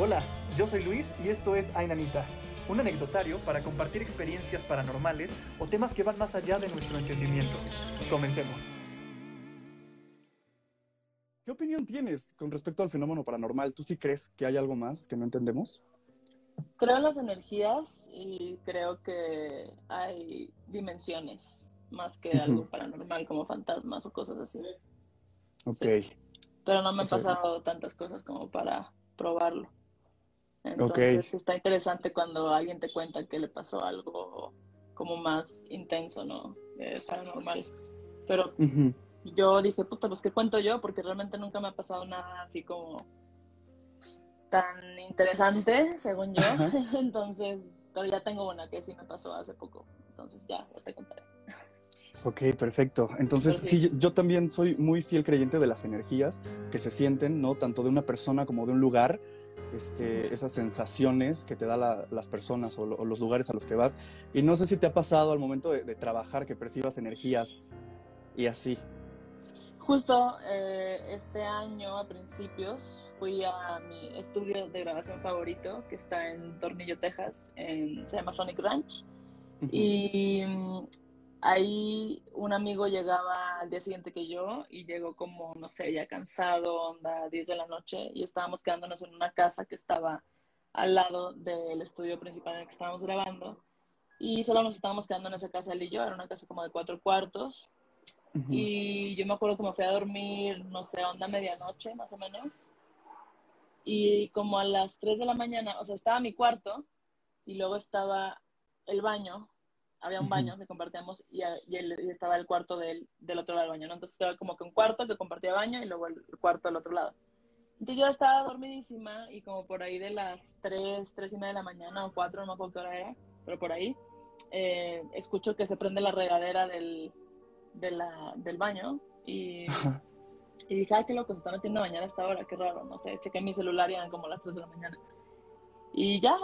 Hola, yo soy Luis y esto es Ainanita, un anecdotario para compartir experiencias paranormales o temas que van más allá de nuestro entendimiento. Comencemos. ¿Qué opinión tienes con respecto al fenómeno paranormal? ¿Tú sí crees que hay algo más que no entendemos? Creo en las energías y creo que hay dimensiones más que algo paranormal como fantasmas o cosas así. Ok. Sí. Pero no me O han pasado tantas cosas como para probarlo. Entonces está interesante cuando alguien te cuenta que le pasó algo como más intenso, ¿no? Eh, paranormal. Pero Ujú. yo dije, puta, pues ¿qué cuento yo? Porque realmente nunca me ha pasado nada así como tan interesante, según yo. Entonces, pero ya tengo una que sí me pasó hace poco. Entonces ya, ya te contaré. Ok, perfecto. Entonces, sí, yo, yo también soy muy fiel creyente de las energías que se sienten, ¿no? Tanto de una persona como de un lugar. Este, esas sensaciones que te da la- las personas o, lo- o los lugares a los que vas. Y no sé si te ha pasado al momento de, de trabajar que percibas energías y así. Justo eh, este año, a principios, fui a mi estudio de grabación favorito, que está en Tornillo, Texas, en- se llama Sonic Ranch. Ujú. Y mm, ahí un amigo llegaba al día siguiente que yo y llegó como, no sé, ya cansado, onda 10 de la noche y estábamos quedándonos en una casa que estaba al lado del estudio principal en el que estábamos grabando y solo nos estábamos quedando en esa casa él y yo, era una casa como de cuatro cuartos Ujú. y yo me acuerdo que me fui a dormir, no sé, onda medianoche más o menos y como a las 3 de la mañana, o sea, estaba mi cuarto y luego estaba el baño, había un baño que compartíamos y, y el- y estaba el cuarto del, del otro lado del baño, ¿no? Entonces era como que un cuarto que compartía baño y luego el cuarto del otro lado. Entonces yo estaba dormidísima y como por ahí de las 3, 3 y media de la mañana o 4, no me acuerdo qué hora era, pero por ahí, eh, escucho que se prende la regadera del, de la- del baño y, y dije, ay, qué loco, se está metiendo a bañar a esta hora, qué raro, no sé, chequé mi celular y eran como las 3 de la mañana. Y ya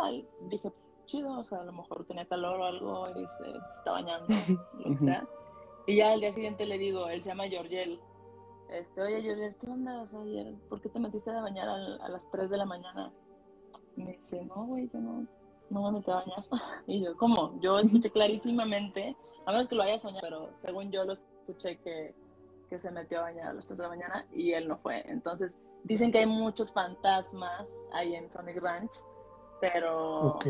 dije, pues, chido, o sea, a lo mejor tenía calor o algo y se, se está bañando, lo que sea. Y ya al día siguiente le digo, él se llama Georgiel, este, oye Georgiel, ¿qué onda? O sea, ayer, ¿por qué te metiste a bañar al- a, las 3 de la mañana? Y me dice, no, güey, yo no, no me metí a bañar. Y yo, ¿cómo? Yo escuché clarísimamente, a menos que lo haya soñado, pero según yo lo escuché que, que se metió a bañar a las 3 de la mañana y él no fue. Entonces, dicen que hay muchos fantasmas ahí en Sonic Ranch, pero, Ok.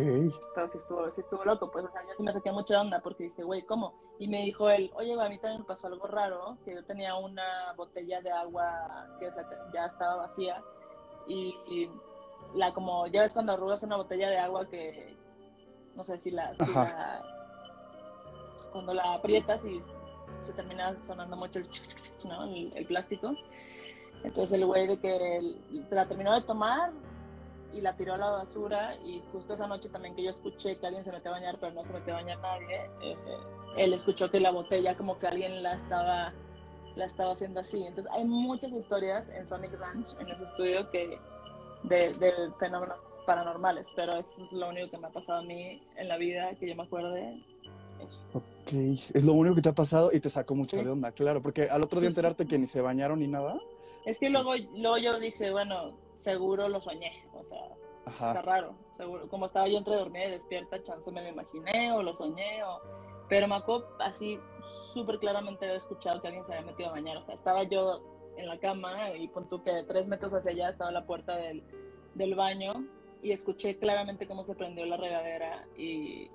pero sí estuvo, sí estuvo loco, pues, o sea, yo sí me saqué mucha onda porque dije, güey, ¿cómo? Y me dijo él, oye, a mí también me pasó algo raro, que yo tenía una botella de agua que ya estaba vacía y, y la como, ya ves cuando arrugas una botella de agua que, no sé si la, si la- cuando la aprietas y se termina sonando mucho el, ¿no? el, el plástico. Entonces el güey de que el- la terminó de tomar y la tiró a la basura y justo esa noche también que yo escuché que alguien se metió a bañar pero no se metió a bañar nadie, eh, él escuchó que la botella como que alguien la estaba la estaba haciendo así. Entonces hay muchas historias en Sonic Ranch, en ese estudio, que de, de fenómenos paranormales, pero eso es lo único que me ha pasado a mí en la vida, que yo me acuerde. Ok. Es lo único que te ha pasado y te sacó mucho Sí. de onda, claro. Porque al otro día enterarte que ni se bañaron ni nada. Es que Sí. luego, luego yo dije, bueno, seguro lo soñé, o sea, está raro, seguro. Como estaba yo entre dormida y despierta, chance me lo imaginé o lo soñé, o... pero me acuerdo así súper claramente haber escuchado que alguien se había metido a bañar. O sea, estaba yo en la cama y pon tú que tres metros hacia allá estaba la puerta del, del baño y escuché claramente cómo se prendió la regadera y,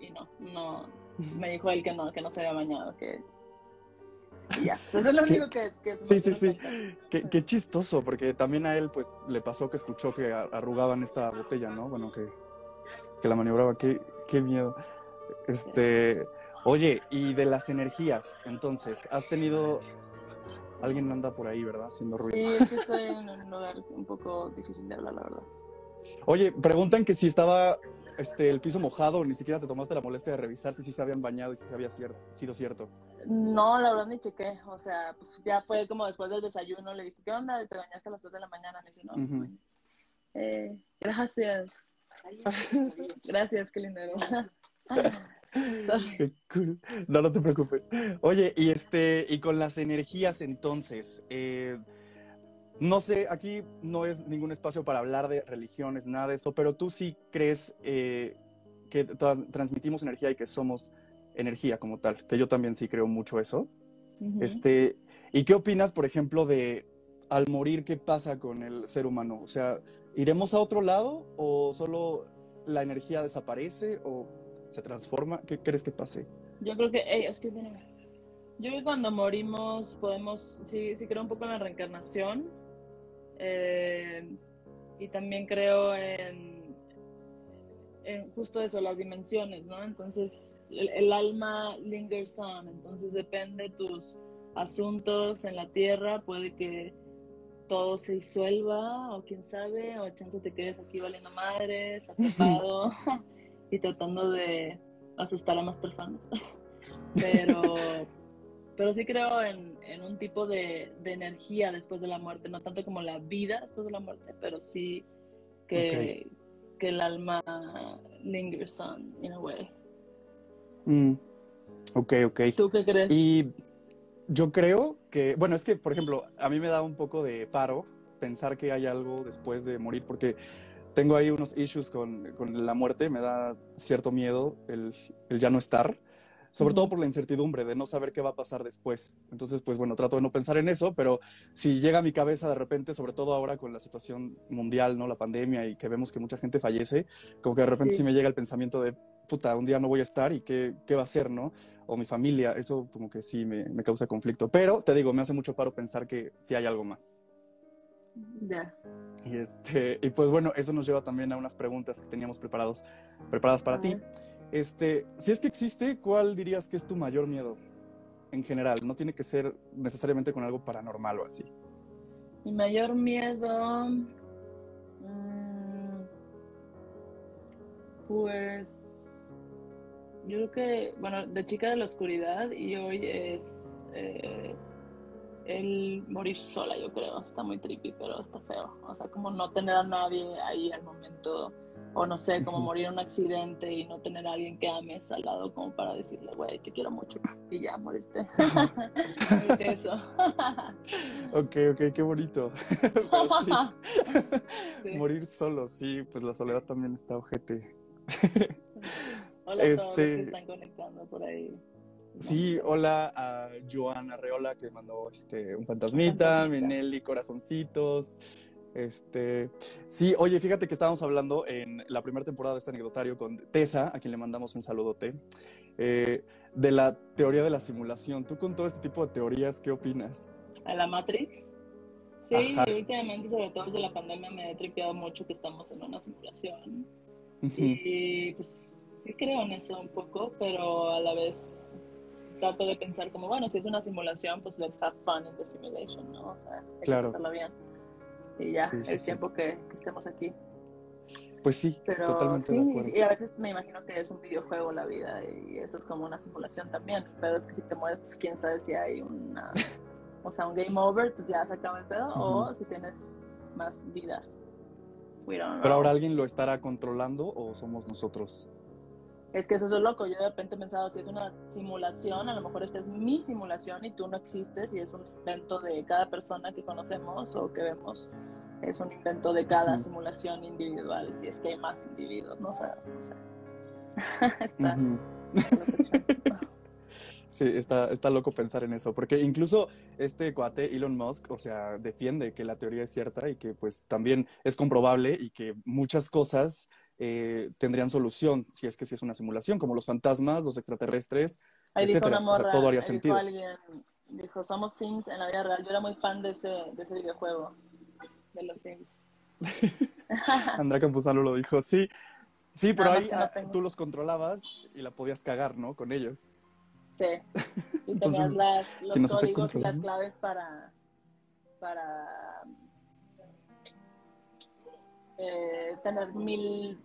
y no, no, me dijo él que no, que no se había bañado, que... y ya, Pues es lo único que... que Sí, sí, sí. Qué, qué chistoso, porque también a él, pues, le pasó que escuchó que arrugaban esta botella, ¿no? Bueno, que, que la maniobraba. Qué, qué miedo. Este, oye, y de las energías, entonces, has tenido. Alguien anda por ahí, ¿verdad? Haciendo ruido. Sí, es que estoy en un lugar un poco difícil de hablar, la verdad. Oye, preguntan que si estaba este, el piso mojado, ni siquiera te tomaste la molestia de revisar si sí se habían bañado y si se había cier- sido cierto. No, la verdad ni chequé. O sea, pues ya fue como después del desayuno. Le dije, ¿qué onda? ¿Te bañaste a las 2 de la mañana? Me dice, no. Eh, gracias. Gracias, qué lindo. Sorry. Qué cool. No, no te preocupes. Oye, y este, y con las energías entonces, eh, no sé, aquí no es ningún espacio para hablar de religiones, nada de eso, pero tú sí crees eh, que tra- transmitimos energía y que somos energía como tal, que yo también sí creo mucho eso. Este, ¿y qué opinas, por ejemplo, de al morir qué pasa con el ser humano? O sea, ¿iremos a otro lado o solo la energía desaparece o se transforma? ¿Qué crees que pase? Yo creo que, ey, es que viene. Yo creo que cuando morimos podemos, sí, sí creo un poco en la reencarnación eh, y también creo en, en justo eso, las dimensiones, ¿no? Entonces el, el alma lingers on, entonces depende de tus asuntos en la tierra, puede que todo se disuelva o quién sabe, o chance te quedes aquí valiendo madres, atrapado y tratando de asustar a más personas. Pero, pero sí creo en, en un tipo de, de energía después de la muerte, no tanto como la vida después de la muerte, pero sí que, que el alma lingers on, in a way. Mm, ok, ok. ¿Tú qué crees? Y yo creo que, bueno, es que, por ejemplo, a mí me da un poco de paro pensar que hay algo después de morir, porque tengo ahí unos issues con, con la muerte, me da cierto miedo el, el ya no estar, sobre todo por la incertidumbre de no saber qué va a pasar después. Entonces, pues bueno, trato de no pensar en eso, pero si llega a mi cabeza de repente, sobre todo ahora con la situación mundial, ¿no? La pandemia y que vemos que mucha gente fallece, como que de repente sí, Sí. me llega el pensamiento de, puta, un día no voy a estar y qué, qué va a ser, ¿no? O mi familia, eso como que sí me, me causa conflicto. Pero te digo, me hace mucho paro pensar que sí hay algo más. Ya. Y, este, y pues bueno, eso nos lleva también a unas preguntas que teníamos preparados, preparadas para ti. Este, si es que existe, ¿cuál dirías que es tu mayor miedo en general? No tiene que ser necesariamente con algo paranormal o así. Mi mayor miedo. mm, Pues. Yo creo que, bueno, de chica de la oscuridad y hoy es eh, el morir sola, yo creo. Está muy trippy, pero está feo. O sea, como no tener a nadie ahí al momento. O no sé, como morir en un accidente y no tener a alguien que ames al lado como para decirle, güey, te quiero mucho. Y ya, morirte. Eso. Ok, ok, qué bonito. Sí, morir solo, sí, pues la soledad también está ojete. Hola a todos los que Este- están conectando por ahí. Sí, hola a Joana Arreola que mandó este, un fantasmita, fantasmita. Minelli, corazoncitos. Este, sí, oye, fíjate que estábamos hablando en la primera temporada de este anecdotario con Tessa, a quien le mandamos un saludote, eh, de la teoría de la simulación. Tú con todo este tipo de teorías, ¿qué opinas? ¿A la Matrix? Sí, Ajá. últimamente, sobre todo desde la pandemia, me he tripeado mucho que estamos en una simulación. Y pues sí creo en eso un poco, pero a la vez trato de pensar como, bueno, si es una simulación, pues let's have fun in the simulation, ¿no? O sea, hay Claro. que bien. Y ya, Sí, sí, el tiempo que, que estemos aquí. Pues sí, Pero totalmente de sí, acuerdo. y a veces me imagino que es un videojuego la vida y eso es como una simulación también. Pero es que si te mueres, pues quién sabe si hay una, o sea, un game over, pues ya se acaba el pedo, o Ujú. si tienes más vidas. We don't Pero ahora alguien lo estará controlando o somos nosotros. Es que eso es lo loco. Yo de repente he pensado, si es una simulación, a lo mejor esta es mi simulación y tú no existes y es un invento de cada persona que conocemos o que vemos. Es un invento de cada simulación individual, si es que hay más individuos, no sé. No sé. Está. Sí, está, está loco pensar en eso, porque incluso este cuate, Elon Musk, o sea, defiende que la teoría es cierta y que pues también es comprobable y que muchas cosas eh, tendrían solución si es que sí es una simulación, como los fantasmas, los extraterrestres. Ahí dijo una O sea, morra, todo haría ahí sentido. dijo alguien, dijo, somos Sims en la vida real. Yo era muy fan de ese, de ese videojuego, de los Sims. Andrea Campuzano lo dijo, sí, sí, pero ahí no ah, tengo. tú los controlabas y la podías cagar, ¿no? Con ellos. Sí. Y Entonces, tenías las, los códigos y las claves para, para eh, tener mil,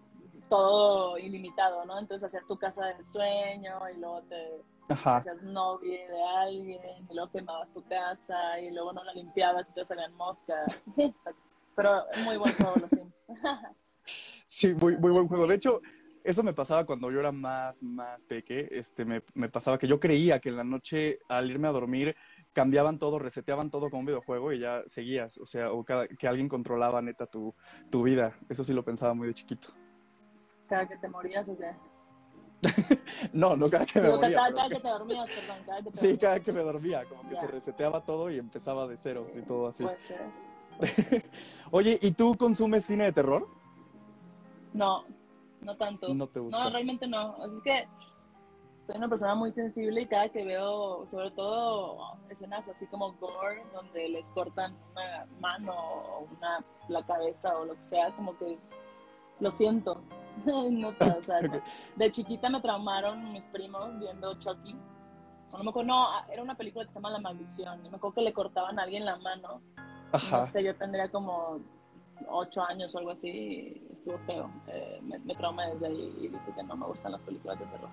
todo ilimitado, ¿no? Entonces hacías tu casa del sueño y luego te Ajá. hacías novia de alguien y luego quemabas tu casa y luego no la limpiabas y te salían moscas. Pero muy buen juego los Sims. Sí, muy, muy buen juego. De hecho, eso me pasaba cuando yo era más, más peque. Este, me, me pasaba que yo creía que en la noche, al irme a dormir, cambiaban todo, reseteaban todo como un videojuego y ya seguías. O sea, o cada- que alguien controlaba neta tu, tu vida. Eso sí lo pensaba muy de chiquito. Cada que te morías, o qué. No, no cada que me Digo, moría. cada, cada que- te dormías, perdón, cada que te Sí, dormías. cada que me dormía, como que se reseteaba todo y empezaba de ceros y todo así. Puede ser. Oye, ¿y tú consumes cine de terror? No, no tanto. No te gusta. No, realmente no. Así es que soy una persona muy sensible y cada que veo, sobre todo escenas así como gore, donde les cortan una mano o una, la cabeza o lo que sea, como que es- lo siento. No, o sea, no. De chiquita me traumaron mis primos viendo Chucky. O no me acuerdo, no, era una película que se llama La Maldición. Y me acuerdo que le cortaban a alguien la mano. Ajá. No sé, yo tendría como ocho años o algo así. estuvo feo. Eh, me, me traumé desde ahí y dije que no me gustan las películas de terror.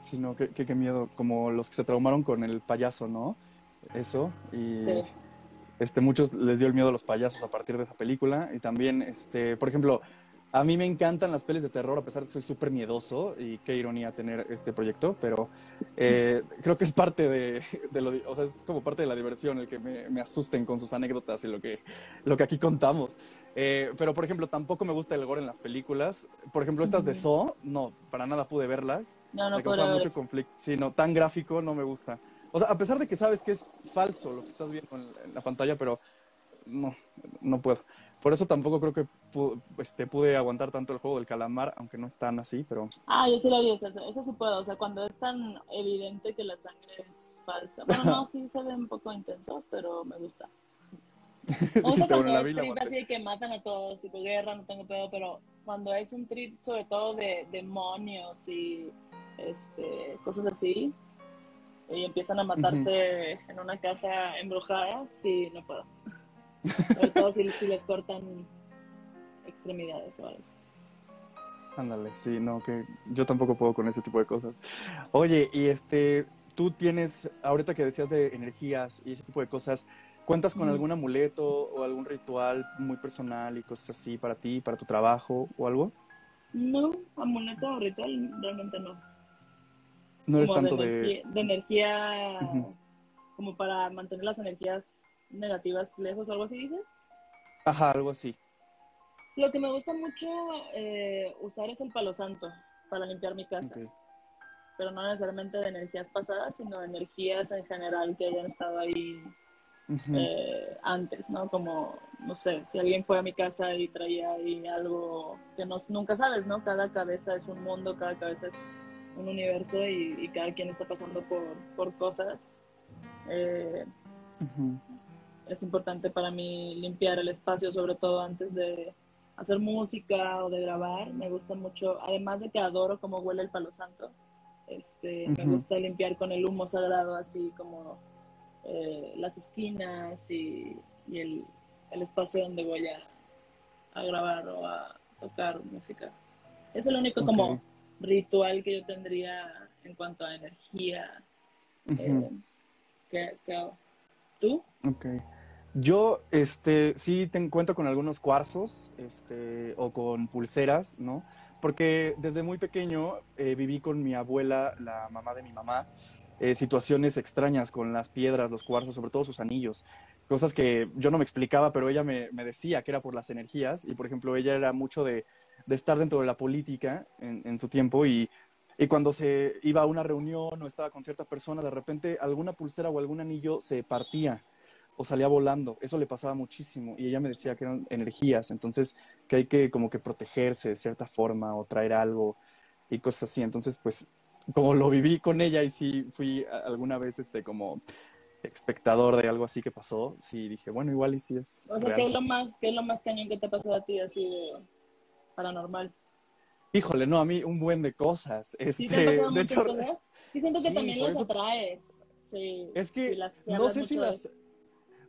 Sí, no, qué, qué, qué miedo. Como los que se traumaron con el payaso, ¿no? Eso. Y Sí. este, muchos les dio el miedo a los payasos a partir de esa película. Y también, este, por ejemplo, a mí me encantan las pelis de terror, a pesar de que soy súper miedoso. Y qué ironía tener este proyecto. Pero eh, creo que es parte de, de lo, o sea, es como parte de la diversión el que me, me asusten con sus anécdotas y lo que, lo que aquí contamos. Eh, pero, por ejemplo, tampoco me gusta el gore en las películas. Por ejemplo, estas de. Saw, no, para nada pude verlas. No, no me causa mucho conflicto. Sí, no, tan gráfico no me gusta. O sea, a pesar de que sabes que es falso lo que estás viendo en, en la pantalla, pero no, no puedo. Por eso tampoco creo que pu- este, pude aguantar tanto el juego del calamar, aunque no es tan así, pero Ah, yo sí lo haría, eso, eso sí puedo. O sea, cuando es tan evidente que la sangre es falsa. Bueno, no, sí se ve un poco intenso, pero me gusta. Me gusta cuando es vi trip así que matan a todos, tipo guerra, no tengo pedo, pero cuando es un trip sobre todo de demonios y este, cosas así, y empiezan a matarse en una casa embrujada, sí, no puedo. Sobre todo si, si les cortan extremidades o algo. Ándale, sí, no, que yo tampoco puedo con ese tipo de cosas. Oye, y este, tú tienes, ahorita que decías de energías y ese tipo de cosas, ¿cuentas con algún amuleto o algún ritual muy personal y cosas así para ti, para tu trabajo o algo? No, amuleto o ritual, realmente no. No eres Como tanto de, de... energía, de energía Ujú. como para mantener las energías negativas lejos o algo así dices. Ajá, algo así. Lo que me gusta mucho eh, usar es el palo santo para limpiar mi casa, pero no necesariamente de energías pasadas, sino de energías en general que hayan estado ahí eh, antes, ¿no? Como, no sé, si alguien fue a mi casa y traía ahí algo que no, nunca sabes, ¿no? Cada cabeza es un mundo, cada cabeza es un universo y, y cada quien está pasando por, por cosas. Eh, es importante para mí limpiar el espacio, sobre todo antes de hacer música o de grabar. Me gusta mucho, además de que adoro cómo huele el palo santo, este, me gusta limpiar con el humo sagrado, así como eh, las esquinas y, y el, el espacio donde voy a, a grabar o a tocar música. Es el único como ritual que yo tendría en cuanto a energía. Eh, que, que hago. ¿Tú? Ok. Yo, este, sí te cuento con algunos cuarzos, este, o con pulseras, ¿no? Porque desde muy pequeño eh, viví con mi abuela, la mamá de mi mamá, eh, situaciones extrañas con las piedras, los cuarzos, sobre todo sus anillos. Cosas que yo no me explicaba, pero ella me, me decía que era por las energías. Y, por ejemplo, ella era mucho de, de estar dentro de la política en, en su tiempo y, y cuando se iba a una reunión o estaba con cierta persona, de repente alguna pulsera o algún anillo se partía o salía volando. Eso le pasaba muchísimo y ella me decía que eran energías, entonces que hay que como que protegerse de cierta forma o traer algo y cosas así. Entonces, pues como lo viví con ella y sí fui alguna vez este como espectador de algo así que pasó, sí dije, bueno, igual y sí es O sea, real. ¿qué es lo más, qué es lo más cañón que te pasado a ti así de paranormal? Híjole, no, a mí un buen de cosas. ¿Sí Este, te han pasado de muchas hecho, cosas? Sí siento que sí, también las eso- atraes. Sí, Es que sí las- sí no sé si de las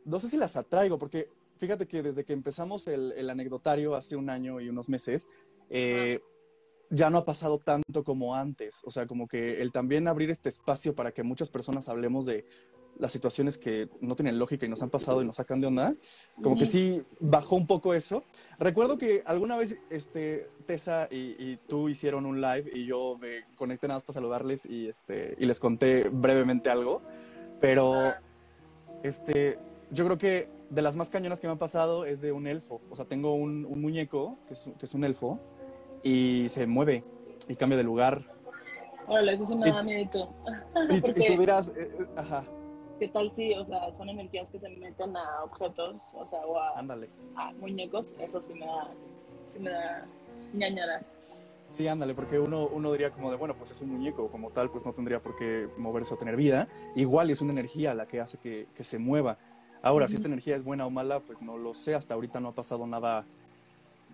no sé si las atraigo, porque fíjate que desde que empezamos el, el anecdotario hace un año y unos meses, eh, ya no ha pasado tanto como antes. O sea, como que el también abrir este espacio para que muchas personas hablemos de las situaciones que no tienen lógica y nos han pasado y nos sacan de onda, como que sí bajó un poco eso. Recuerdo que alguna vez este, Tessa y, y tú hicieron un live y yo me conecté nada más para saludarles y, este, y les conté brevemente algo, pero este, yo creo que de las más cañonas que me han pasado es de un elfo. O sea, tengo un, un muñeco que es, que es un elfo y se mueve y cambia de lugar. Órale, eso sí me da miedo. Y, tú- y tú dirás, eh, eh, ajá, ¿Qué tal si, o sea, son energías que se meten a objetos, o sea, o a, ándale. a muñecos? Eso sí me da, sí me da ñañaras. Sí, ándale, porque uno, uno diría como de, bueno, pues es un muñeco, como tal, pues no tendría por qué moverse o tener vida. Igual es una energía la que hace que, que se mueva. Ahora, si esta energía es buena o mala, pues no lo sé. Hasta ahorita no ha pasado nada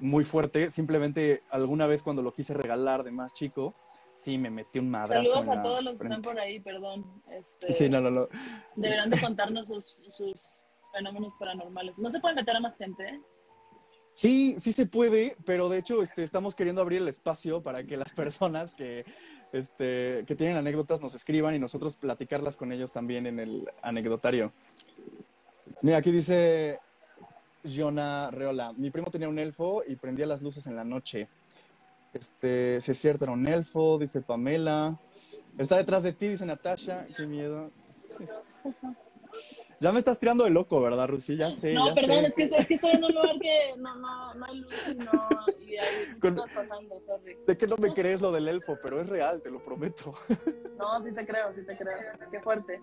muy fuerte. Simplemente alguna vez cuando lo quise regalar de más chico, sí me metí un madrazo Saludos a todos los que están por ahí, perdón. Este, Sí, no, no, no. Deberán de contarnos sus, sus fenómenos paranormales. No se puede meter a más gente, ¿eh? Sí, sí se puede, pero de hecho este, estamos queriendo abrir el espacio para que las personas que, este, que tienen anécdotas nos escriban y nosotros platicarlas con ellos también en el anecdotario. Mira, aquí dice Jonah Reola, mi primo tenía un elfo y prendía las luces en la noche. Este, si es cierto, era un elfo, dice Pamela. Está detrás de ti, dice Natasha, qué miedo. Ya me estás tirando de loco, ¿verdad, Rusi? Ya sé, no, ya perdón, sé. es que, es que estoy en un lugar que no, no, no hay luz y, no, y Con- cosas pasando, sorry. Sé que no me crees lo del elfo, pero es real, te lo prometo. No, sí te creo, sí te creo. Qué fuerte,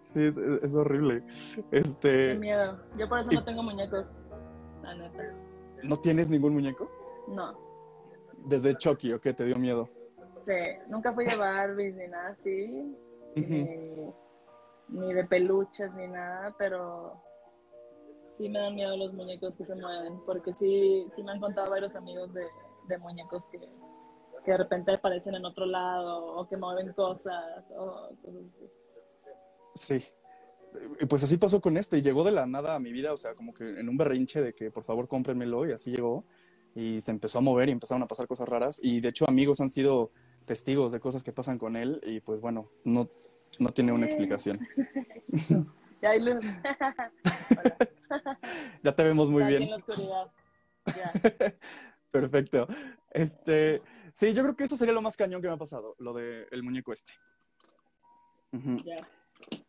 Sí, es, es horrible. qué Este, miedo. Yo por eso y- no tengo muñecos, la neta. ¿no tienes ningún muñeco? No, Desde Chucky, ¿o qué? ¿Te dio miedo? sí, nunca fui de Barbies ni nada así, ni, ni de peluches ni nada, pero sí me dan miedo los muñecos que se mueven, porque sí, sí me han contado varios amigos de, de muñecos que, que de repente aparecen en otro lado o que mueven cosas o cosas así. Sí. Pues así pasó con este, y llegó de la nada a mi vida, o sea, como que en un berrinche de que por favor cómprenmelo, y así llegó. Y se empezó a mover y empezaron a pasar cosas raras. Y de hecho, amigos han sido testigos de cosas que pasan con él, y pues bueno, no, no tiene una explicación. Ya hay luz. Ya te vemos muy bien. en la oscuridad. Ya. Perfecto. Este, sí, yo creo que esto sería lo más cañón que me ha pasado, lo del muñeco este. Ya.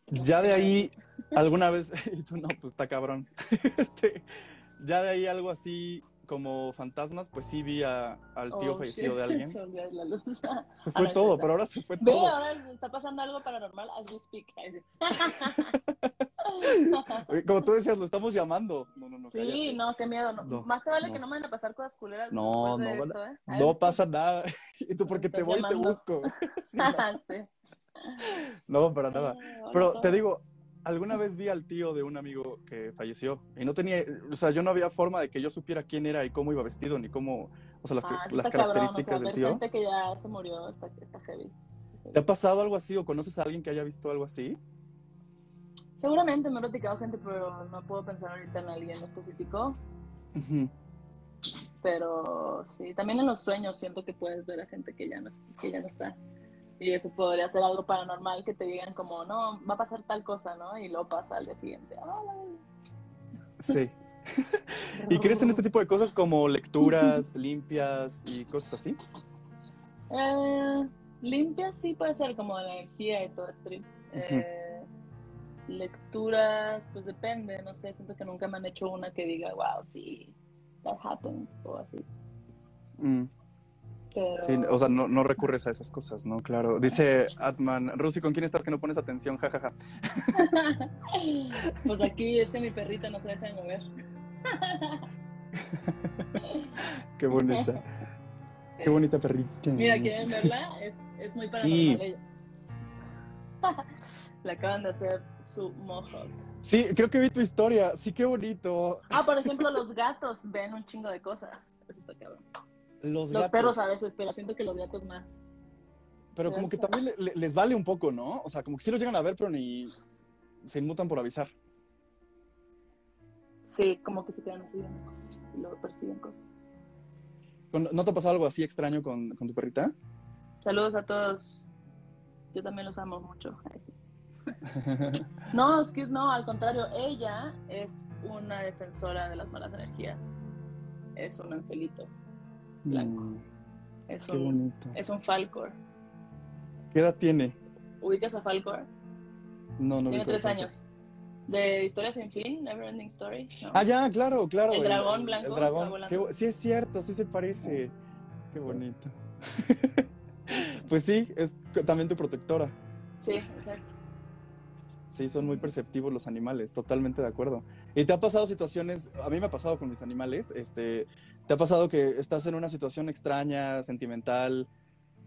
Ya de ahí, alguna vez, y tú no, pues está cabrón. Este, ya de ahí algo así como fantasmas, pues sí vi a- al tío Oh, fallecido shit. de alguien. Se olvidó la luz. Se fue todo, pero ahora se fue Ve, todo. ahora está pasando algo paranormal as we speak. Como tú decías, lo estamos llamando. No, no, no. Sí, cállate. no, qué miedo. No. No, Más te vale no. que no me van a pasar cosas culeras. No, de no, esto, ¿eh? No pasa nada. Y tú porque te voy y te busco. Sí, no, Sí. no, para nada. Pero te digo, alguna vez vi al tío de un amigo que falleció y no tenía, o sea, yo no había forma de que yo supiera quién era y cómo iba vestido ni cómo, o sea, las, Ah, las cabrón, o sea, características del tío. gente que ya se murió está, está heavy. ¿Te ha pasado algo así o conoces a alguien que haya visto algo así? Seguramente me he platicado gente, pero no puedo pensar ahorita en alguien específico. Pero sí, también en los sueños siento que puedes ver a gente que ya no, que ya no está. Y eso podría ser algo paranormal que te digan como, no, va a pasar tal cosa, ¿no? Y luego pasa al día siguiente. Ay, Sí. ¿Y crees en este tipo de cosas como lecturas limpias y cosas así? Eh, limpia sí puede ser como de la energía y todo esto. Eh, lecturas, pues depende, no sé, siento que nunca me han hecho una que diga, wow, sí, that happened, o así. Mm, Pero, Sí, o sea, no, no recurres a esas cosas, ¿no? Claro. Dice Atman, Rusi, ¿con quién estás que no pones atención? Ja, ja, ja. pues aquí es que mi perrita no se deja de mover. Qué bonita. Sí. Qué bonita perrita. Mira, ¿quieren verla? Es, es muy paranormal Sí. ella. Le acaban de hacer su mohawk. Sí, creo que vi tu historia. Sí, qué bonito. Ah, por ejemplo, los gatos ven un chingo de cosas. Eso está cabrón. Los, Los gatos. perros a veces, pero siento que los gatos más. Pero como que también le- le- les vale un poco, ¿no? O sea, como que sí lo llegan a ver, pero ni se inmutan por avisar. Sí, como que se quedan así y luego persiguen cosas. ¿Con- ¿No te ha pasado algo así extraño con, con tu perrita? Saludos a todos. Yo también los amo mucho. No, es que no, al contrario, ella es una defensora de las malas energías. Es un angelito, Blanco. Mm, es qué un, bonito. es un Falcor. ¿Qué edad tiene? ¿Ubicas a Falcor? No, no Tiene tres años. De Historia sin fin, Neverending Story. ¿no? Ah, ya, claro, claro. El dragón blanco El dragón. Qué sí, es cierto, sí se parece. Qué bonito. pues sí, es también tu protectora. Sí, exacto. Sí, son muy perceptivos los animales, totalmente de acuerdo. ¿Y te ha pasado situaciones, a mí me ha pasado con mis animales, este, te ha pasado que estás en una situación extraña, sentimental,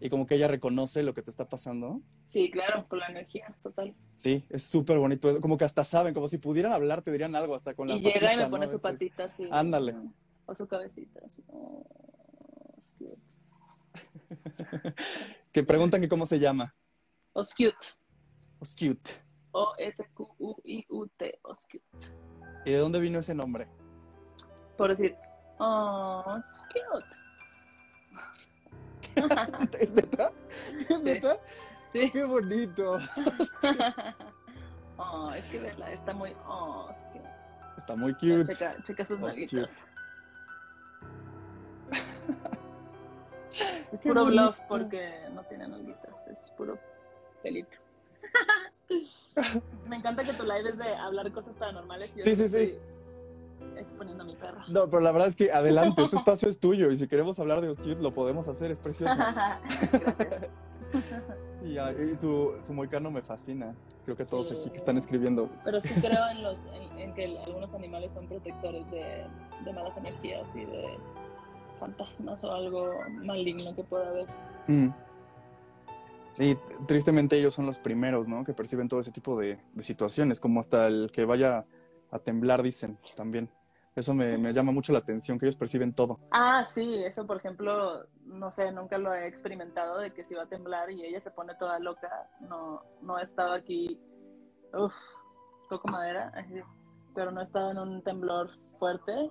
y como que ella reconoce lo que te está pasando? Sí, claro, con la energía, total. Sí, es súper bonito, como que hasta saben, como si pudieran hablar, te dirían algo hasta con la Y llega y patita, me ¿no? pone su patita así. Ándale. O su cabecita. así. Oh. Que preguntan que cómo se llama. Oscute. Es cute. O-S-Q-U-I-U-T. ¿Y de dónde vino ese nombre? Por decir, oh, cute. ¿Es neta? ¿Es neta? Sí. ¡Qué bonito! oh, es que verla, está muy. Oh. Está muy cute. Checa, checa sus nalguitas. Es Qué puro bonito. bluff porque no tiene nalguitas, es puro pelito. Me encanta que tu live es de hablar cosas paranormales y Sí, sí, sí. exponiendo a mi perra. No, pero la verdad es que adelante, este espacio es tuyo y si queremos hablar de Oscute lo podemos hacer, es precioso. Sí, y su, su moicano me fascina. Creo que todos Sí. aquí que están escribiendo. Pero sí creo en, los, en, en que algunos animales son protectores de, de malas energías y de fantasmas o algo maligno que pueda haber. Mm. Sí, tristemente ellos son los primeros, ¿no? Que perciben todo ese tipo de, de situaciones, como hasta el que vaya a temblar, dicen también. Eso me, me llama mucho la atención, que ellos perciben todo. Ah, sí, eso por ejemplo, no sé, nunca lo he experimentado de que si va a temblar y ella se pone toda loca. No, no he estado aquí, uff, toco madera, pero no he estado en un temblor fuerte,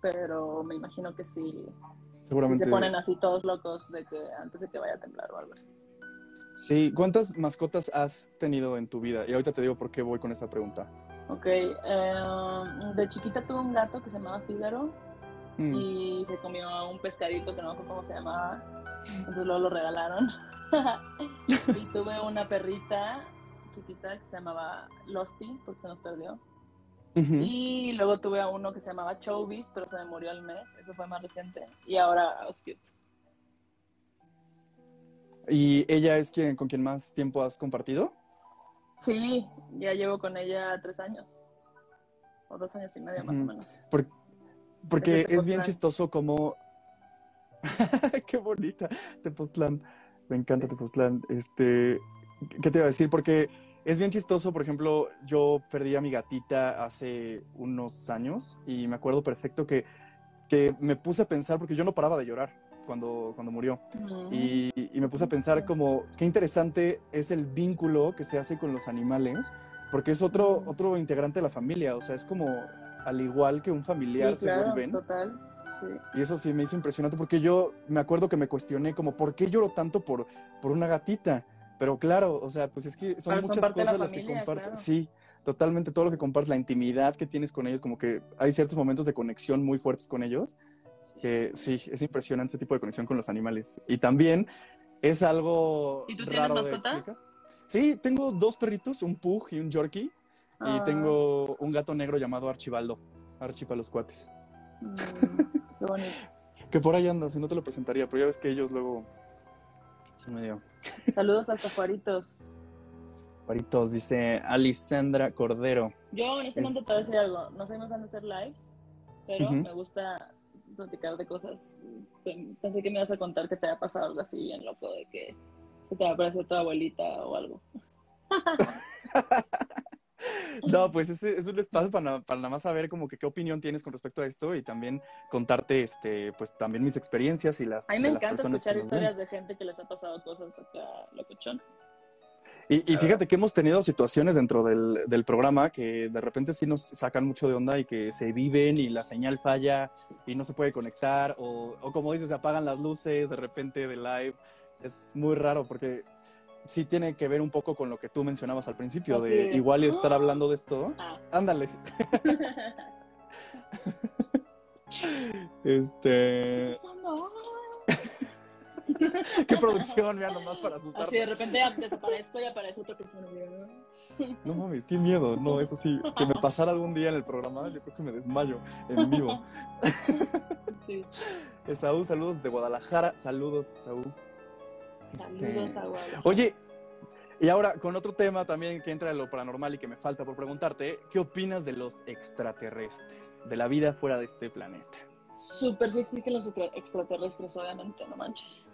pero me imagino que sí, Seguramente. se ponen así todos locos de que antes de que vaya a temblar o algo así. Sí, ¿cuántas mascotas has tenido en tu vida? Y ahorita te digo por qué voy con esa pregunta. Ok, eh, de chiquita tuve un gato que se llamaba Fígaro Mm. y se comió un pescadito que no me acuerdo cómo se llamaba, entonces luego lo regalaron. y tuve una perrita chiquita que se llamaba Losty porque se nos perdió. Y luego tuve a uno que se llamaba Chovis, pero se me murió al mes, eso fue más reciente. Y ahora Oscute. ¿Y ella es quien con quien más tiempo has compartido? Sí, ya llevo con ella tres años. O dos años y medio más o menos. Por- porque Es bien chistoso como... ¡Qué bonita! Tepoztlán. Me encanta Tepoztlán. Este, ¿Qué te iba a decir? Porque es bien chistoso, por ejemplo, yo perdí a mi gatita hace unos años y me acuerdo perfecto que, que me puse a pensar, porque yo no paraba de llorar cuando, cuando murió. Mm. Y, y me puse a pensar como qué interesante es el vínculo que se hace con los animales, porque es otro, otro integrante de la familia, o sea, es como al igual que un familiar Sí, se claro, vuelven. total. Sí. Y eso sí me hizo impresionante porque yo me acuerdo que me cuestioné como, ¿por qué lloro tanto por, por una gatita? Pero claro, o sea, pues es que son Pero son muchas parte de la cosas las que familia, compartes. claro. Sí, totalmente todo lo que compartes, la intimidad que tienes con ellos, como que hay ciertos momentos de conexión muy fuertes con ellos, que sí, es impresionante ese tipo de conexión con los animales. Y también es algo ¿Y tú tienes raro de mascota? Sí, tengo dos perritos, un pug y un yorkie, y Ah, tengo un gato negro llamado Archibaldo, Archie para los cuates. mm, qué bonito. Que por ahí anda, si no te lo presentaría, pero ya ves que ellos luego Saludos hasta Juaritos. paritos, dice Alisandra Cordero. Yo honestamente Es- te voy a decir algo. No soy muy fan de hacer lives, pero me gusta platicar de cosas. Pensé que me ibas a contar que te había pasado algo así bien loco, de que se te va a aparecer tu abuelita o algo. No, pues es, es un espacio para, para nada más saber como que qué opinión tienes con respecto a esto y también contarte, este, pues también mis experiencias y las A mí me encanta escuchar historias de gente que les ha pasado cosas acá locochonas. Y, y fíjate que hemos tenido situaciones dentro del, del programa que de repente sí nos sacan mucho de onda y que se viven y la señal falla y no se puede conectar o, o como dices, se apagan las luces de repente de live. Es muy raro porque sí tiene que ver un poco con lo que tú mencionabas al principio, Así de de, igual y estar "Ah". hablando de esto. Ah. Ándale. Este, pasando? qué producción, mira nomás para Así de repente desaparezco y aparece otra persona. No mames, qué miedo. No, eso sí, que me pasara algún día en el programa, yo creo que me desmayo en vivo. Sí. Esaú, saludos desde Guadalajara. Saludos, Esaú. Saludos Este, a Guadalajara. Oye, y ahora con otro tema también que entra en lo paranormal y que me falta por preguntarte, ¿qué opinas de los extraterrestres, de la vida fuera de este planeta? Súper sí existen los extra- extraterrestres, obviamente, no manches.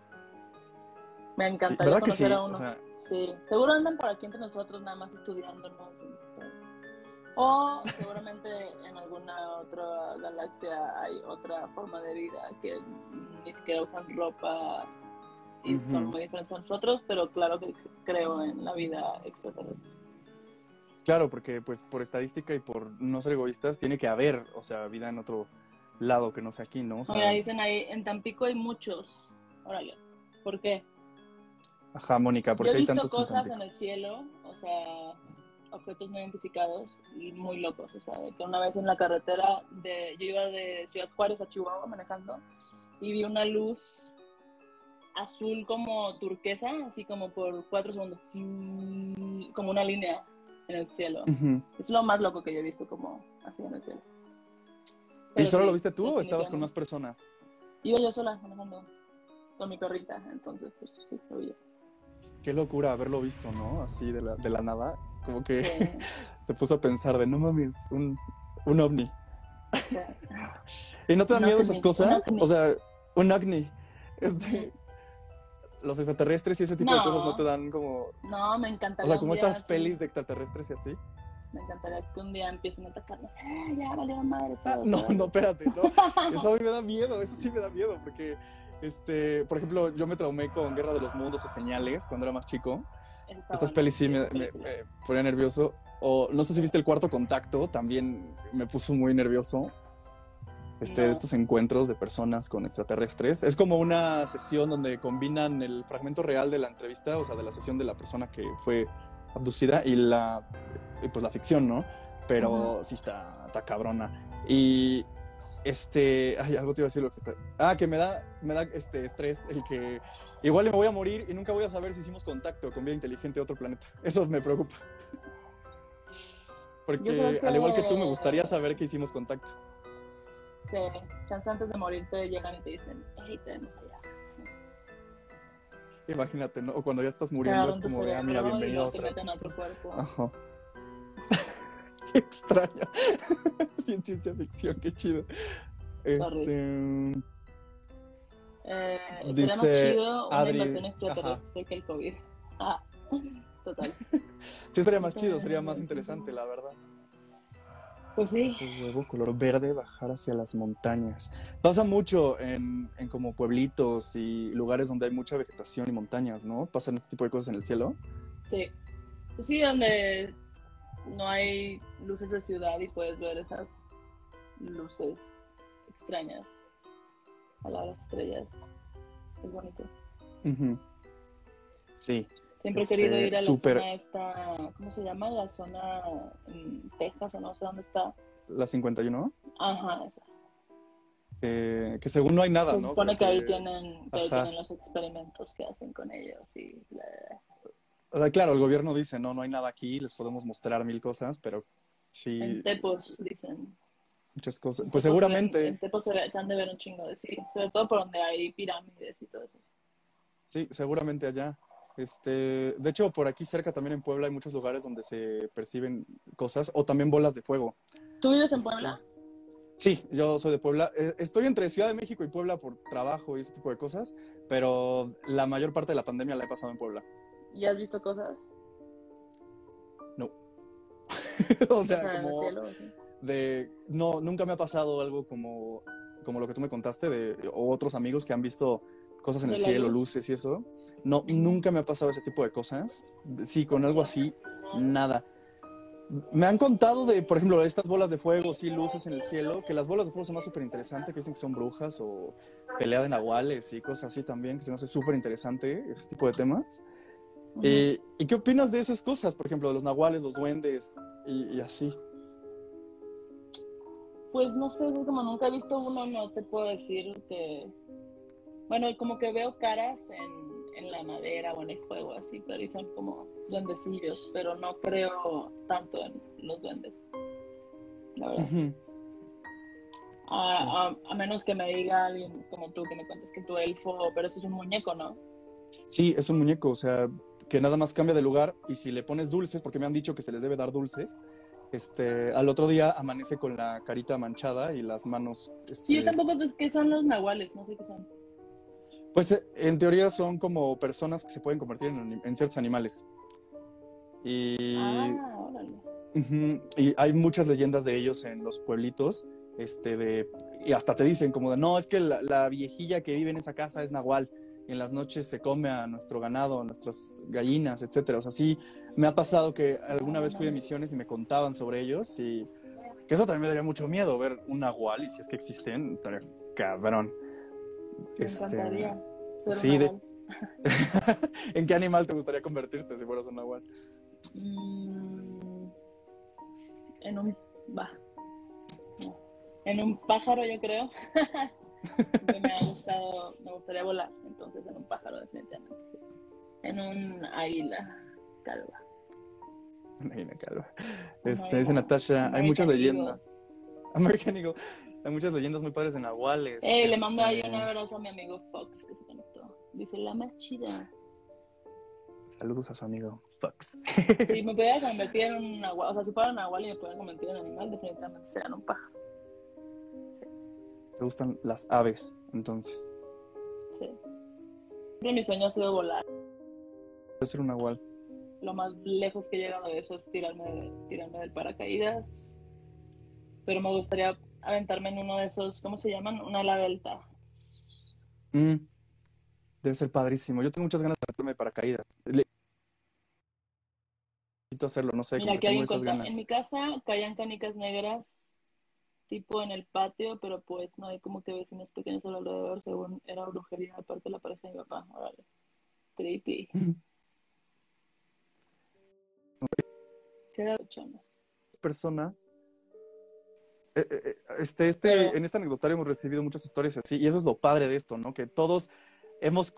Me encantaría ¿Verdad que sí? conocer a uno. O sea, Sí, seguro andan por aquí entre nosotros nada más estudiándonos. O seguramente en alguna otra galaxia hay otra forma de vida que ni siquiera usan ropa y son Ujú. muy diferentes a nosotros, pero claro que creo en la vida extraterrestre. claro, porque pues por estadística y por no ser egoístas, tiene que haber, o sea, vida en otro lado que no sea aquí, ¿no? O sea, Mira, dicen ahí, en Tampico hay muchos. Órale, ¿por qué? ajá, Mónica, Yo porque he hay visto tantos en cosas Tampico? en el cielo, o sea, objetos no identificados y muy locos. O sea, de que una vez en la carretera, de, yo iba de Ciudad Juárez a Chihuahua manejando y vi una luz azul como turquesa, así como por cuatro segundos, como una línea en el cielo. Es lo más loco que yo he visto como así en el cielo. ¿Y solo sí, lo viste tú o estabas con más personas? Iba yo sola manejando con mi perrita, entonces pues sí, lo vi. Qué locura haberlo visto, ¿no? Así de la, de la nada. Como que Sí, te puso a pensar de, no mames, un, un ovni. sí. ¿Y no te dan Un miedo esas cosas? O sea, un ovni. Este, los extraterrestres y ese tipo de No. cosas no te dan como... No, me encantaría. O sea, como estas así. pelis de extraterrestres y así. Me encantaría que un día empiecen a atacarnos. ¡Ah, ya valieron madre! Ah, todos, no, todos". no, espérate, no. Eso a mí me da miedo, eso sí me da miedo, porque, este, por ejemplo, yo me traumé con Guerra de los Mundos o Señales cuando era más chico. Estas pelis sí me, me- me ponía nervioso. O no sé si viste el cuarto contacto, también me puso muy nervioso. Este. Estos encuentros de personas con extraterrestres. Es como una sesión donde combinan el fragmento real de la entrevista, o sea, de la sesión de la persona que fue abducida y la, y, pues la ficción, ¿no? Pero sí está, está cabrona. Y este, ay, algo te iba a decir lo que Ah, que me da, me da este estrés el que igual me voy a morir y nunca voy a saber si hicimos contacto con vida inteligente de otro planeta. Eso me preocupa. Porque que- al igual que tú me gustaría saber que hicimos contacto. Sí, chance antes de morir te llegan y te dicen, hey, tenemos allá. Imagínate, ¿no? O cuando ya estás Te muriendo es como de, ah, mira, y bienvenido a luego te a otro cuerpo. Ajá. qué extraño. Bien ciencia ficción, qué chido. Este, Eh, Dice más chido una Adri, invasión extraterrestre que el COVID. Ah, total. sí estaría más chido, sería más interesante, la verdad. Pues sí, Tu huevo color verde bajar hacia las montañas. Pasa mucho en, en como pueblitos y lugares donde hay mucha vegetación y montañas, ¿no? Pasan este tipo de cosas en el cielo. sí. Pues sí, donde no hay luces de ciudad y puedes ver esas luces extrañas a las estrellas. Es bonito. Ujú. Sí. Siempre Este, he querido ir a la súper- zona esta, ¿cómo se llama? La zona en Texas o no sé dónde está. La 51, Ajá, esa. que, que según no hay nada, Se ¿no? supone Pero que ahí tienen, que ahí tienen los experimentos que hacen con ellos y bla, bla, bla. O sea, claro, el gobierno dice, no, no hay nada aquí, les podemos mostrar mil cosas, pero sí, En Tepos, dicen. muchas cosas. En Pues se seguramente, En Tepos se, ve- se han de ver un chingo de sí, sobre todo por donde hay pirámides y todo eso. sí, seguramente allá. Este, de hecho, por aquí cerca también en Puebla hay muchos lugares donde se perciben cosas o también bolas de fuego. ¿Tú vives en Este, Puebla? Sí, yo soy de Puebla. Eh, Estoy entre Ciudad de México y Puebla por trabajo y ese tipo de cosas, pero la mayor parte de la pandemia la he pasado en Puebla. ¿Ya has visto cosas? No. o O sea, como cielo, de no, nunca me ha pasado algo como, como lo que tú me contaste de o otros amigos que han visto cosas en ¿De el cielo, luz? luces y eso. No, nunca me ha pasado ese tipo de cosas. Sí, con algo así, nada. Me han contado de, por ejemplo, estas bolas de fuego, sí, luces en el cielo, que las bolas de fuego son más súper interesantes, que dicen que son brujas o pelea de nahuales y cosas así también, que se me hace súper interesante ese tipo de temas. Ujú. Eh, ¿Y qué opinas de esas cosas? Por ejemplo, de los nahuales, los duendes y, y así. Pues no sé, es como nunca he visto uno, no te puedo decir que. Bueno, como que veo caras en, en la madera o en el fuego, así, pero y son como duendecillos, pero no creo tanto en los duendes. La verdad. Ujú. A, a- a menos que me diga alguien como tú, que me cuentes que tu elfo, pero eso es un muñeco, ¿no? Sí, es un muñeco, o sea, que nada más cambia de lugar y si le pones dulces, porque me han dicho que se les debe dar dulces, este, al otro día amanece con la carita manchada y las manos... este, Sí, yo tampoco sé qué son los nahuales, no sé qué son. Pues eh, en teoría son como personas que se pueden convertir en, en ciertos animales. Y, Ah, órale. ujú, y hay muchas leyendas de ellos en los pueblitos, este, de, y hasta te dicen como de, no, es que la, la viejilla que vive en esa casa es nahual. Y en las noches se come a nuestro ganado, a nuestras gallinas, etcétera. O sea, sí, me ha pasado que alguna vez fui de misiones y me contaban sobre ellos y que eso también me daría mucho miedo ver un nahual y si es que existen, estaría cabrón. Me Este, encantaría ser un sí, de- nahual. ¿En qué animal te gustaría convertirte si fueras un nahual? Mm, en un. Va. No. En un pájaro, yo creo. Me ha gustado, me gustaría volar. Entonces, en un pájaro, definitivamente. sí. En un águila calva. Imagina, calva. American- Este, dice Natasha, hay muchas leyendas. American Eagle. Hay muchas leyendas muy padres de nahuales. Eh, le mando ahí Este, un abrazo a mi amigo Fox que se conectó. Dice la más chida. Saludos a su amigo Fox. Si me pudiera convertir en un nahual, o sea, si fuera un nahual y me pudiera convertir en animal, definitivamente sería en un pájaro. Te gustan las aves, entonces. Sí. Siempre mi sueño ha sido volar. Puede ser un nahual. Lo más lejos que he llegado de eso es tirarme, de- tirarme del paracaídas. Pero me gustaría aventarme en uno de esos, ¿cómo se llaman? Una ala delta. Mm, Debe ser padrísimo. Yo tengo muchas ganas de de paracaídas. Le- Necesito hacerlo, no sé, Mira, que tengo esas ganas. en mi casa caían canicas negras, tipo en el patio, pero pues no hay como que vecinos pequeños alrededor, según era brujería, aparte de la pareja de mi papá. Órale. Chonas. personas. Eh, eh, eh, Este, este, en este anecdotario hemos recibido muchas historias así, y eso es lo padre de esto, ¿no? Que todos hemos,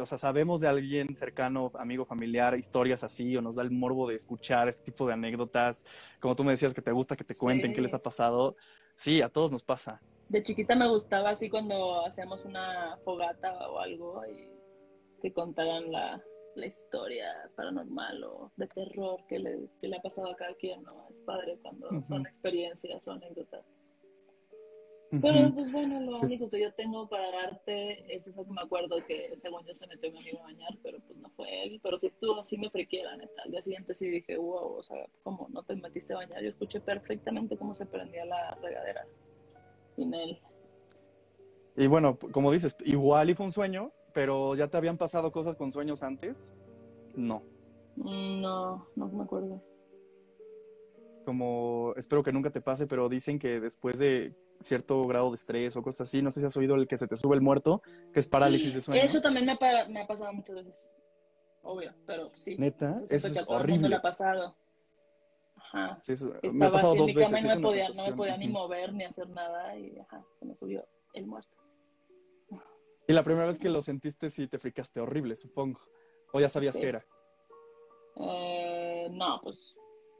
o sea, sabemos de alguien cercano, amigo, familiar, historias así, o nos da el morbo de escuchar este tipo de anécdotas. Como tú me decías que te gusta que te cuenten Sí. qué les ha pasado. Sí, a todos nos pasa. De chiquita me gustaba así cuando hacíamos una fogata o algo y que contaran la, la historia paranormal o de terror que le, que le ha pasado a cada quien, ¿no? Es padre cuando Ujú. son experiencias o anécdotas. Pero Ujú. pues bueno, lo único que yo tengo para darte es eso que me acuerdo que según yo se metió mi amigo a bañar, pero pues no fue él. Pero sí estuvo, sí me friqué, la neta. Al día siguiente sí dije, wow, o sea, ¿cómo no te metiste a bañar? Yo escuché perfectamente cómo se prendía la regadera sin él. Y bueno, como dices, igual y fue un sueño, pero ya te habían pasado cosas con sueños antes. No. Mm, No, no me acuerdo. como espero que nunca te pase, pero dicen que después de cierto grado de estrés o cosas así, no sé si has oído el que se te sube el muerto, que es parálisis de sueño. Eso también me ha, pa- me ha pasado muchas veces. Obvio, pero sí. Neta, eso que a es le horrible. ha pasado. Ajá. Sí, eso- me ha pasado dos veces. no me podía, no me podía ni mover ni hacer nada y ajá, se me subió el muerto. Y la primera vez que lo sentiste, sí te fricaste horrible, supongo. O ya sabías Sí. que era. Eh, no, pues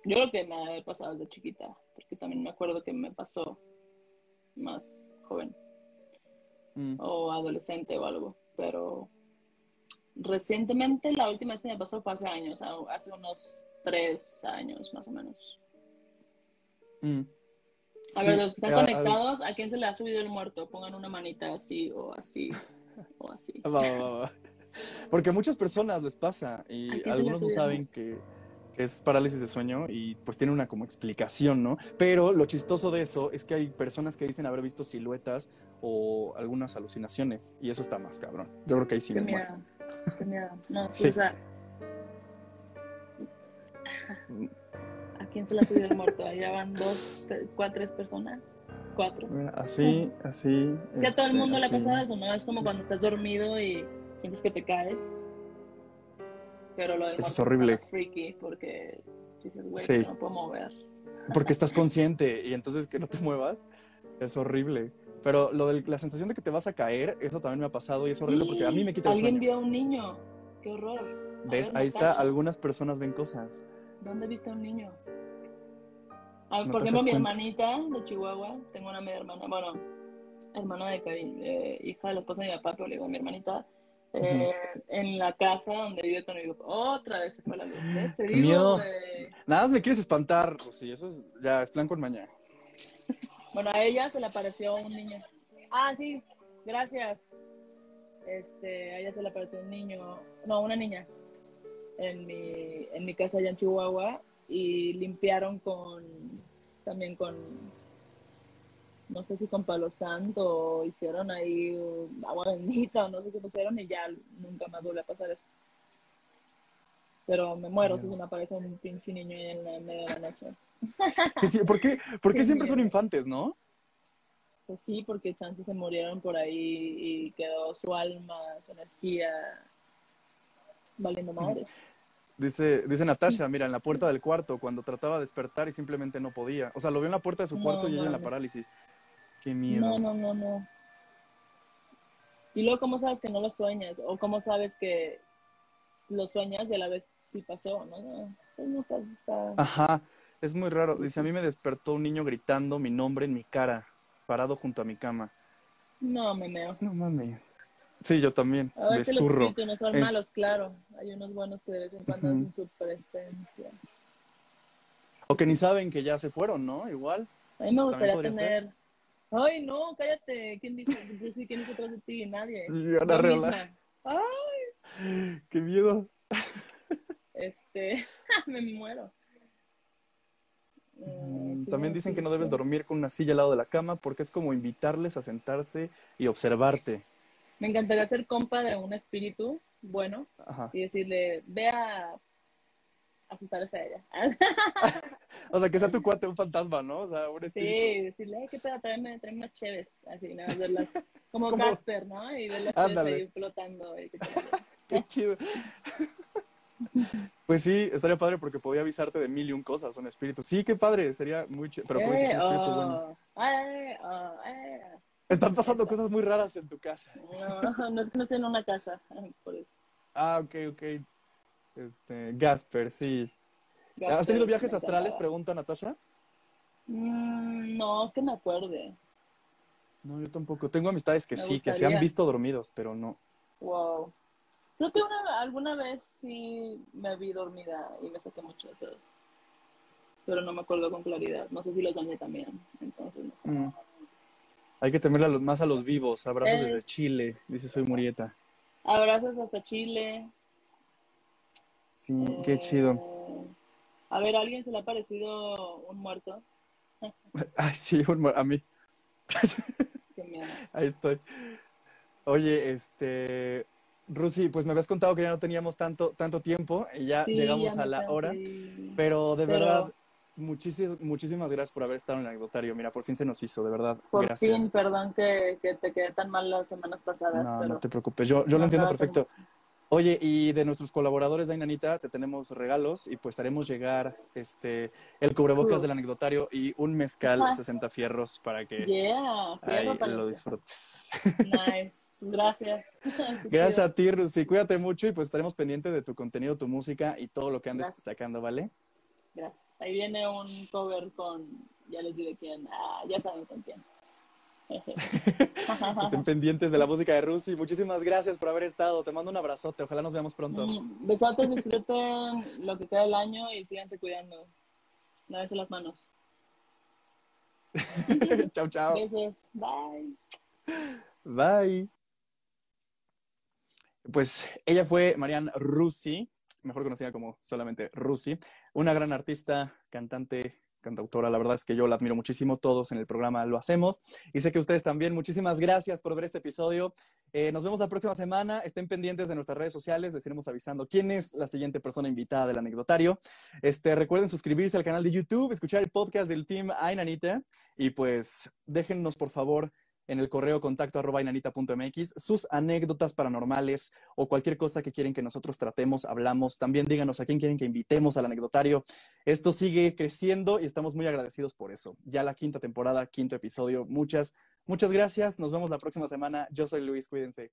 yo creo que me ha de haber pasado desde chiquita, porque también me acuerdo que me pasó más joven Mm. o adolescente o algo, pero recientemente la última vez que me pasó fue hace años, hace unos tres años más o menos. Mm. A Sí, ver, los que están a- a- conectados, ¿a quién se le ha subido el muerto? Pongan una manita así o así o así. Va, va, va, va. Porque a muchas personas les pasa ¿A y algunos no saben que, que es parálisis de sueño y pues tiene una como explicación, ¿no? Pero lo chistoso de eso es que hay personas que dicen haber visto siluetas o algunas alucinaciones y eso está más cabrón. Yo creo que ahí sí Qué me miedo. Qué miedo. No, sí, o sea. ¿A quién se la subió el muerto? Allá van dos, cuatro, tres personas. Cuatro. Así, así. Es que a todo el este, mundo le ha así. pasado eso, ¿no? Es como cuando estás dormido y sientes que te caes. Pero lo del Eso es horrible. está más freaky porque dices, güey, Sí. no puedo mover. Porque estás consciente y entonces que no te muevas es horrible. Pero lo de la sensación de que te vas a caer, eso también me ha pasado y es horrible porque a mí me quita el Alguien sueño. vio a un niño. Qué horror. ¿Ves? ver, Ahí está, Natasha, algunas personas ven cosas. ¿Dónde viste a un niño? Ah, por Natasha, ejemplo, mi cuenta. hermanita de Chihuahua, tengo una media hermana, bueno, hermana de Karin, eh, hija de la esposa de mi papá, pero le digo a mi hermanita, eh, en la casa donde vive con mi papá. Otra vez se fue la luz. ¿ves? Te digo, miedo. Nada más me quieres espantar, Rosy. Eso es, ya es plan con mañana. Bueno, a ella se le apareció un niño. Ah, sí, gracias. Este, a ella se le apareció un niño, no, una niña, en mi, en mi casa allá en Chihuahua y limpiaron con, también con, no sé si con palo santo o hicieron ahí agua bendita o no sé qué pusieron y ya nunca más volvió a pasar eso. Pero me muero si se me aparece un pinche niño ahí en la medio de la noche. ¿Por qué, por qué siempre son infantes, no? Pues sí, porque chances se murieron por ahí y quedó su alma, su energía valiendo madre. Dice, dice Natasha, mira, en la puerta del cuarto, cuando trataba de despertar y simplemente no podía. O sea, lo vio en la puerta de su No, cuarto y ella en la parálisis. Qué miedo. No, no, no, no. Y luego, ¿cómo sabes que no lo sueñas? O ¿cómo sabes que lo sueñas y a la vez sí pasó? No, no, pues no está, está... Ajá, es muy raro. Dice, a mí me despertó un niño gritando mi nombre en mi cara, parado junto a mi cama. No, me meo. No mames. Sí, yo también. A veces los espíritus no son Es- malos, claro. Hay unos buenos que de vez en cuando hacen su presencia. O que ni saben que ya se fueron, ¿no? Igual. A mí me gustaría ser. tener... Ay, no, cállate. ¿Quién dice? ¿Quién dice atrás de ti? Nadie. Yo Reola. Ay, Qué miedo. este, me muero. Mm, ¿qué También dicen que no debes dormir con una silla al lado de la cama porque es como invitarles a sentarse y observarte. Me encantaría ser compa de un espíritu bueno Ajá. y decirle, ve a asustarse a ella. O sea, que sea tu cuate un fantasma, ¿no? O sea, un sí, espíritu. decirle, ay, ¿qué pedo? Tráeme, tráeme unas cheves. Así, nada más verlas como Casper, ¿no? Y ver las cheves Ándale. ahí flotando. y te- Qué chido. Pues sí, estaría padre porque podía avisarte de mil y un cosas, un espíritu. Sí, qué padre, sería muy chido. Pero Eh, un espíritu oh, bueno. ay, oh, eh. Están pasando cosas muy raras en tu casa. No, no es que no estoy en una casa. Por eso. Ah, ok, ok. Este, Gasper, sí. ¿Has tenido viajes astrales? Pregunta Natasha. Mm, no, que me acuerde. No, yo tampoco. Tengo amistades que Me sí, que se han visto dormidos, pero no. Wow. Creo que una, alguna vez sí me vi dormida y me saqué mucho de pedo. Pero no me acuerdo con claridad. No sé si los dañé también. Entonces, no sé. Mm. Hay que temerle a los- más a los vivos. Abrazos Eh. desde Chile, dice Soy Murieta. Abrazos hasta Chile. Sí, qué chido. Eh, A ver, ¿a alguien se le ha parecido un muerto? Ay, sí, un mu- a mí. Qué miedo. Ahí estoy. Oye, este, Rusi, pues me habías contado que ya no teníamos tanto, tanto tiempo y ya Sí, llegamos ya a la hora, pero de Pero- verdad, muchísimas, muchísimas gracias por haber estado en el anecdotario. Mira, por fin se nos hizo, de verdad. Por gracias. fin, perdón que, que te quedé tan mal las semanas pasadas. No, pero no te preocupes, yo, yo lo entiendo perfecto. Oye, y de nuestros colaboradores de Ainanita, te tenemos regalos y pues haremos llegar este el cubrebocas Cool. del anecdotario y un mezcal Ajá. 60 fierros para que Yeah, ahí fierro lo disfrutes. Nice. Gracias. Gracias a ti, Rusi. Cuídate mucho y pues estaremos pendientes de tu contenido, tu música y todo lo que andes Gracias. sacando, ¿vale? Gracias. Ahí viene un cover con, ya les diré quién, ah, ya saben con quién. Estén pendientes de la música de Rusi. Muchísimas gracias por haber estado. Te mando un abrazote. Ojalá nos veamos pronto. Mm, Besotes, disfruten lo que queda del año y síganse cuidando. Lávense las manos. chao, chao. Besos. Bye. Bye. Pues ella fue Marianne Rusi. Mejor conocida como solamente Rusi, una gran artista, cantante, cantautora. La verdad es que yo la admiro muchísimo. Todos en el programa lo hacemos. Y sé que ustedes también. Muchísimas gracias por ver este episodio. Eh, nos vemos la próxima semana. Estén pendientes de nuestras redes sociales. Les iremos avisando quién es la siguiente persona invitada del anecdotario. Este, recuerden suscribirse al canal de YouTube, escuchar el podcast del team Ainanita. Y pues déjennos, por favor, en el correo contacto arroba inanita.mx sus anécdotas paranormales o cualquier cosa que quieren que nosotros tratemos, hablamos. También díganos a quién quieren que invitemos al anecdotario. Esto sigue creciendo y estamos muy agradecidos por eso. Ya la quinta temporada, quinto episodio. Muchas, muchas gracias. Nos vemos la próxima semana. Yo soy Luis, cuídense.